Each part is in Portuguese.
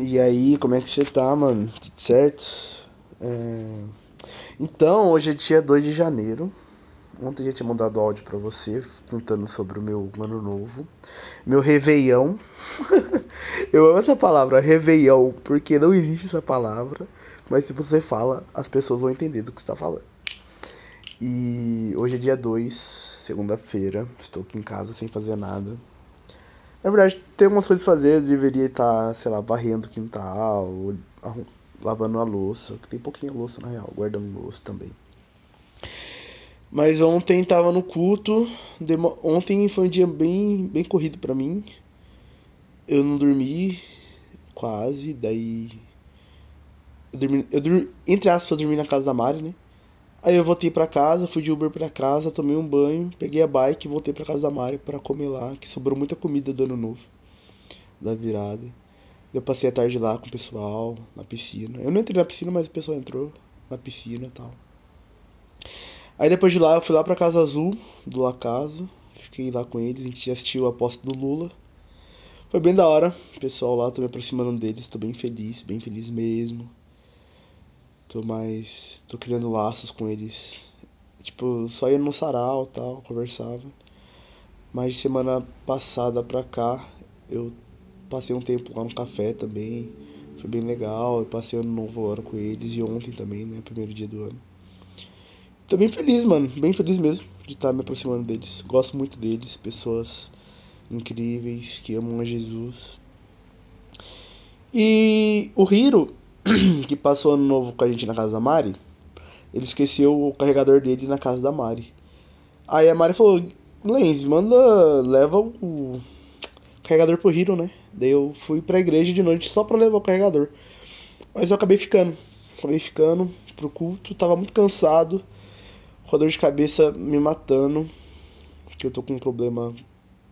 E aí, como é que você tá, mano? Tudo certo? É... Então, hoje é dia 2 de janeiro. Ontem já tinha mandado áudio pra você, contando sobre o meu ano novo. Meu Réveillon. Eu amo essa palavra, Réveillon, porque não existe essa palavra. Mas se você fala, as pessoas vão entender do que você tá falando. E hoje é dia 2, segunda-feira. Estou aqui em casa sem fazer nada. Na verdade, tem algumas coisas pra fazer. Eu deveria estar, sei lá, varrendo o quintal, lavando a louça. Que tem pouquinho louça na real, guardando louça também. Mas ontem tava no culto. Ontem foi um dia bem, bem corrido pra mim. Eu não dormi quase, daí. Eu dormi, eu dormi, entre aspas, eu dormi na casa da Mari, né? Aí eu voltei pra casa, fui de Uber pra casa, tomei um banho, peguei a bike e voltei pra casa da Mari pra comer lá, que sobrou muita comida do ano novo, da virada. Eu passei a tarde lá com o pessoal, na piscina. Eu não entrei na piscina, mas o pessoal entrou na piscina e tal. Aí depois de lá eu fui lá pra Casa Azul, do La Casa, fiquei lá com eles, a gente assistiu a posse do Lula. Foi bem da hora, o pessoal lá, tô me aproximando deles, tô bem feliz, bem feliz mesmo. Tô mais. tô criando laços com eles. Tipo, só ia no sarau tal, conversava. Mas de semana passada pra cá, eu passei um tempo lá no café também. Foi bem legal. Eu passei ano novo ano com eles e ontem também, né? Primeiro dia do ano. Tô bem feliz, mano. Bem feliz mesmo de estar me aproximando deles. Gosto muito deles, pessoas incríveis que amam a Jesus. E o Hiro, que passou ano novo com a gente na casa da Mari, ele esqueceu o carregador dele na casa da Mari. Aí a Mari falou, Lenz, manda, leva o carregador pro Hiro, né? Daí eu fui pra igreja de noite só pra levar o carregador. Mas eu acabei ficando. Acabei ficando pro culto, tava muito cansado. Com dor de cabeça me matando. Que eu tô com um problema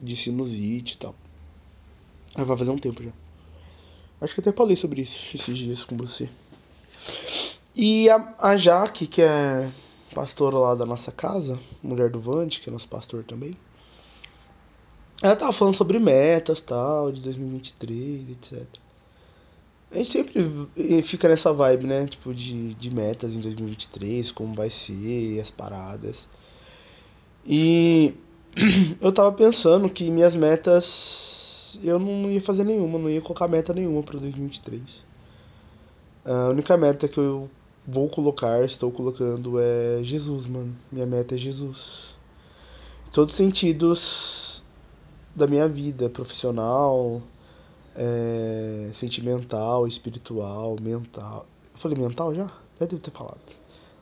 de sinusite e tal. Vai fazer um tempo já. Acho que até falei sobre isso esses dias com você. E a, a Jaque, que é pastora lá da nossa casa, mulher do Vande, que é nosso pastor também. Ela tava falando sobre metas tal, de 2023, etc. A gente sempre fica nessa vibe, né? Tipo, de, de metas em 2023, como vai ser, as paradas. E eu tava pensando que minhas metas eu não ia fazer nenhuma, não ia colocar meta nenhuma para 2023. A única meta que eu vou colocar, estou colocando é Jesus, mano. Minha meta é Jesus. Em todos os sentidos da minha vida, profissional, é, sentimental, espiritual, mental. Eu falei mental já? Já devo ter falado.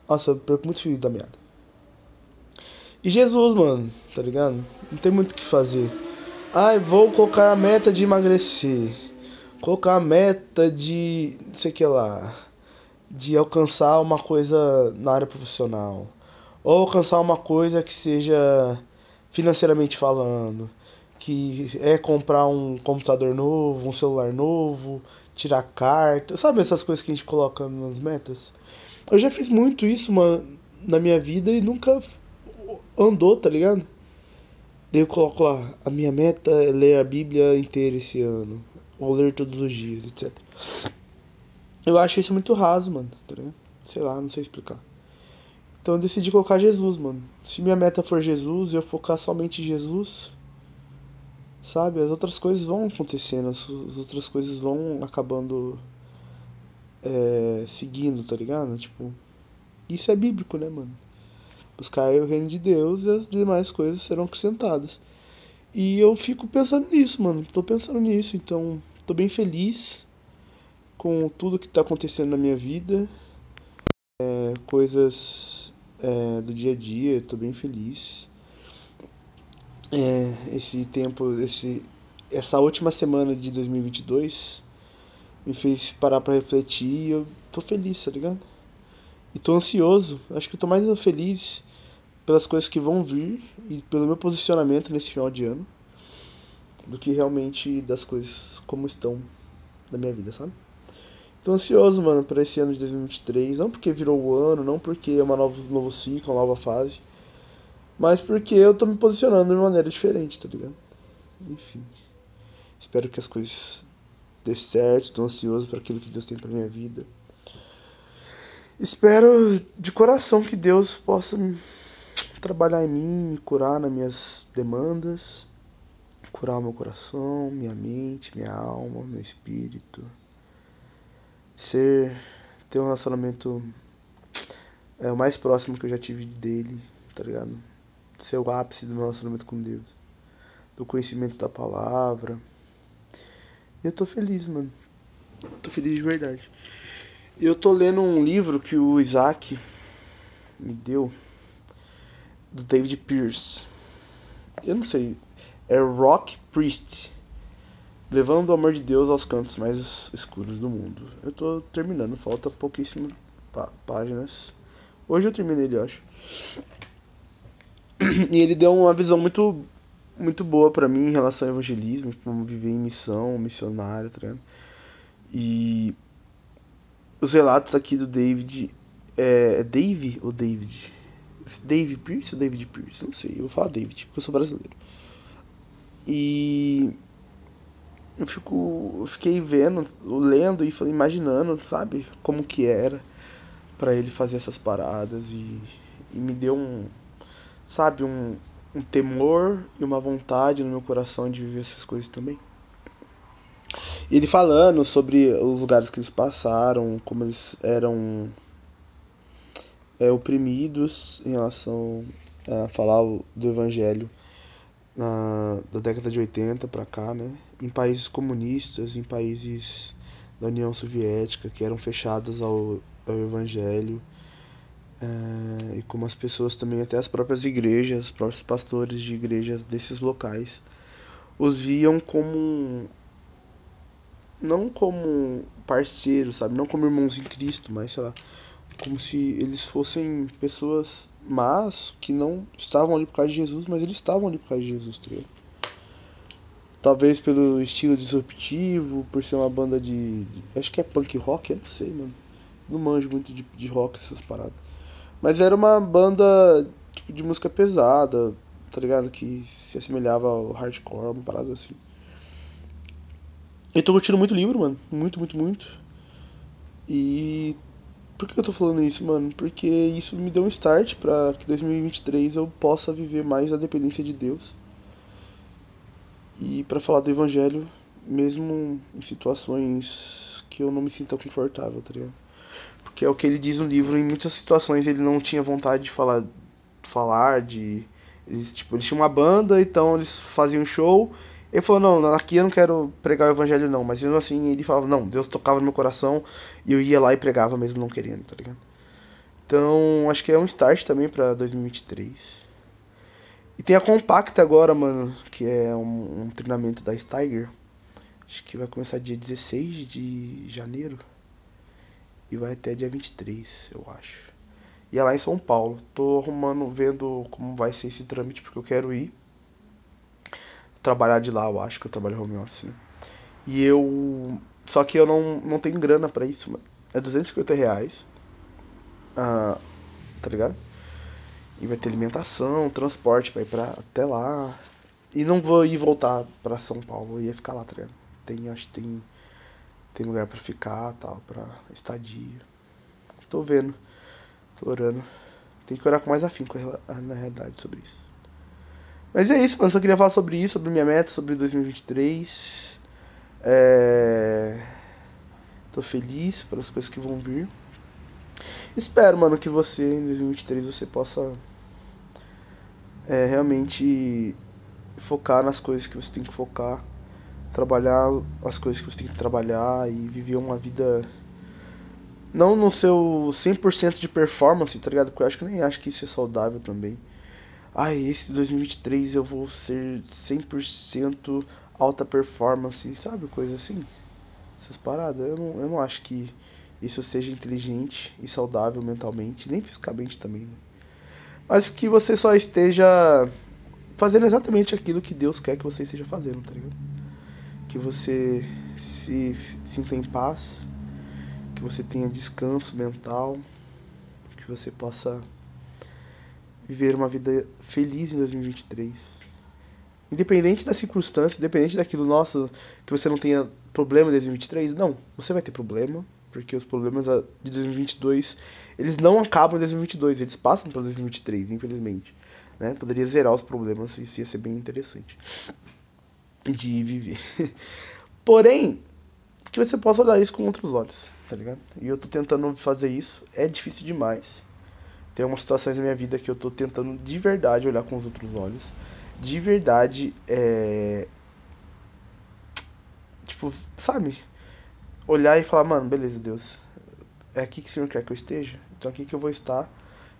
Nossa, eu perco muito filho da merda. E Jesus, mano, tá ligado? Não tem muito o que fazer. Ai, vou colocar a meta de emagrecer. Colocar a meta de. não sei o que lá. De alcançar uma coisa na área profissional. Ou alcançar uma coisa que seja financeiramente falando. Que é comprar um computador novo, um celular novo, tirar carta. Sabe essas coisas que a gente coloca nas metas? Eu já fiz muito isso, mano, na minha vida e nunca andou, tá ligado? Daí eu coloco lá, a minha meta é ler a Bíblia inteira esse ano. Ou ler todos os dias, etc. Eu acho isso muito raso, mano. Tá sei lá, não sei explicar. Então eu decidi colocar Jesus, mano. Se minha meta for Jesus e eu focar somente em Jesus, sabe? As outras coisas vão acontecendo, as, as outras coisas vão acabando é, seguindo, tá ligado? Tipo, isso é bíblico, né, mano? Buscar o reino de Deus e as demais coisas serão acrescentadas. E eu fico pensando nisso, mano. Tô pensando nisso, então tô bem feliz com tudo que tá acontecendo na minha vida. É, coisas é, do dia a dia, tô bem feliz. É, esse tempo, esse, essa última semana de 2022 me fez parar para refletir e eu tô feliz, tá ligado? E tô ansioso. Acho que tô mais feliz pelas coisas que vão vir e pelo meu posicionamento nesse final de ano do que realmente das coisas como estão na minha vida, sabe? Tô ansioso, mano, para esse ano de 2023, não porque virou o ano, não porque é uma nova, novo ciclo, uma nova fase, mas porque eu tô me posicionando de maneira diferente, tá ligado? Enfim. Espero que as coisas dê certo, tô ansioso para aquilo que Deus tem para minha vida. Espero de coração que Deus possa trabalhar em mim, me curar nas minhas demandas, curar meu coração, minha mente, minha alma, meu espírito. Ser ter um relacionamento é o mais próximo que eu já tive dele, tá ligado? Ser o ápice do meu relacionamento com Deus. Do conhecimento da palavra. E eu tô feliz, mano. Tô feliz de verdade. Eu tô lendo um livro que o Isaac me deu do David Pierce. Eu não sei, é Rock Priest. Levando o amor de Deus aos cantos mais escuros do mundo. Eu tô terminando, falta pouquíssimas páginas. Hoje eu terminei ele, eu acho. E ele deu uma visão muito muito boa para mim em relação ao evangelismo, como viver em missão, missionário, tá? E os relatos aqui do David. É, é Dave ou David? Dave Pierce ou David Pierce? Não sei, eu vou falar David, porque eu sou brasileiro. E eu fico eu fiquei vendo, lendo e imaginando, sabe, como que era para ele fazer essas paradas e, e, me deu um, sabe, um, um temor e uma vontade no meu coração de viver essas coisas também. Ele falando sobre os lugares que eles passaram, como eles eram é, oprimidos em relação a falar do evangelho na, da década de 80 para cá, né? Em países comunistas, em países da União Soviética que eram fechados ao, ao evangelho. É, e como as pessoas também, até as próprias igrejas, os próprios pastores de igrejas desses locais, os viam como não como parceiros, sabe? Não como irmãos em Cristo, mas sei lá, como se eles fossem pessoas más que não estavam ali por causa de Jesus, mas eles estavam ali por causa de Jesus, tá ligado? Talvez pelo estilo disruptivo, por ser uma banda de, de, Acho que é punk rock, eu não sei, mano. Não manjo muito de, de rock, essas paradas. Mas era uma banda tipo, de música pesada, tá ligado? Que se assemelhava ao hardcore, uma parada assim. Eu tô curtindo muito livro, mano. Muito, muito, muito. E. Por que eu tô falando isso, mano? Porque isso me deu um start pra que 2023 eu possa viver mais a dependência de Deus. E para falar do Evangelho, mesmo em situações que eu não me sinta confortável, tá ligado? Porque é o que ele diz no livro, em muitas situações ele não tinha vontade de falar, falar de. Eles, tipo, eles tinham uma banda, então eles faziam show ele falou, não, aqui eu não quero pregar o evangelho não, mas mesmo assim ele falava, não, Deus tocava no meu coração e eu ia lá e pregava mesmo não querendo, tá ligado? Então, acho que é um start também pra 2023. E tem a Compacta agora, mano, que é um, um treinamento da Steiger. Acho que vai começar dia 16 de janeiro. E vai até dia 23, eu acho. E é lá em São Paulo. Tô arrumando, vendo como vai ser esse trâmite, porque eu quero ir trabalhar de lá, eu acho que eu trabalho home office, né? E eu. Só que eu não, não tenho grana pra isso, mano. É 250 reais. Ah, tá ligado? E vai ter alimentação, transporte pra ir pra, até lá. E não vou ir voltar pra São Paulo, eu ia ficar lá, tá ligado? Tem, acho que tem, tem lugar pra ficar tal, pra estadia. Tô vendo, tô orando. Tem que orar com mais afinco na realidade sobre isso. Mas é isso, mano. Só queria falar sobre isso, sobre minha meta, sobre 2023. É... Tô feliz pelas coisas que vão vir. Espero, mano, que você em 2023 você possa é, realmente focar nas coisas que você tem que focar, trabalhar as coisas que você tem que trabalhar e viver uma vida não no seu 100% de performance, tá ligado? Porque eu acho que nem acho que isso é saudável também ai, esse 2023 eu vou ser 100% alta performance, sabe? Coisa assim. Essas paradas. Eu não, eu não acho que isso seja inteligente e saudável mentalmente, nem fisicamente também. Né? Mas que você só esteja fazendo exatamente aquilo que Deus quer que você esteja fazendo, tá ligado? Que você se sinta em paz, que você tenha descanso mental, que você possa viver uma vida feliz em 2023. Independente da circunstância, independente daquilo, nossa, que você não tenha problema em 2023? Não, você vai ter problema, porque os problemas de 2022, eles não acabam em 2022, eles passam para 2023, infelizmente. Né? Poderia zerar os problemas, isso ia ser bem interessante de viver. Porém, que você possa olhar isso com outros olhos, tá ligado? E eu tô tentando fazer isso, é difícil demais. Tem umas situações na minha vida que eu tô tentando de verdade olhar com os outros olhos. De verdade, é. Tipo, sabe? Olhar e falar, mano, beleza, Deus. É aqui que o Senhor quer que eu esteja. Então aqui que eu vou estar.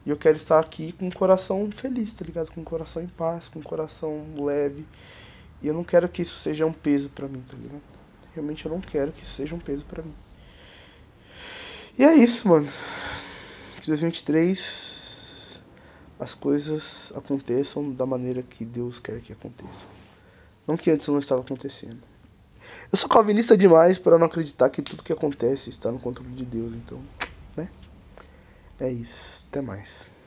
E eu quero estar aqui com o coração feliz, tá ligado? Com o coração em paz, com o coração leve. E eu não quero que isso seja um peso para mim, tá ligado? Realmente eu não quero que isso seja um peso para mim. E é isso, mano. Que 2023 as coisas aconteçam da maneira que Deus quer que aconteçam. Não que antes não estava acontecendo. Eu sou calvinista demais para não acreditar que tudo que acontece está no controle de Deus, então, né? É isso. Até mais.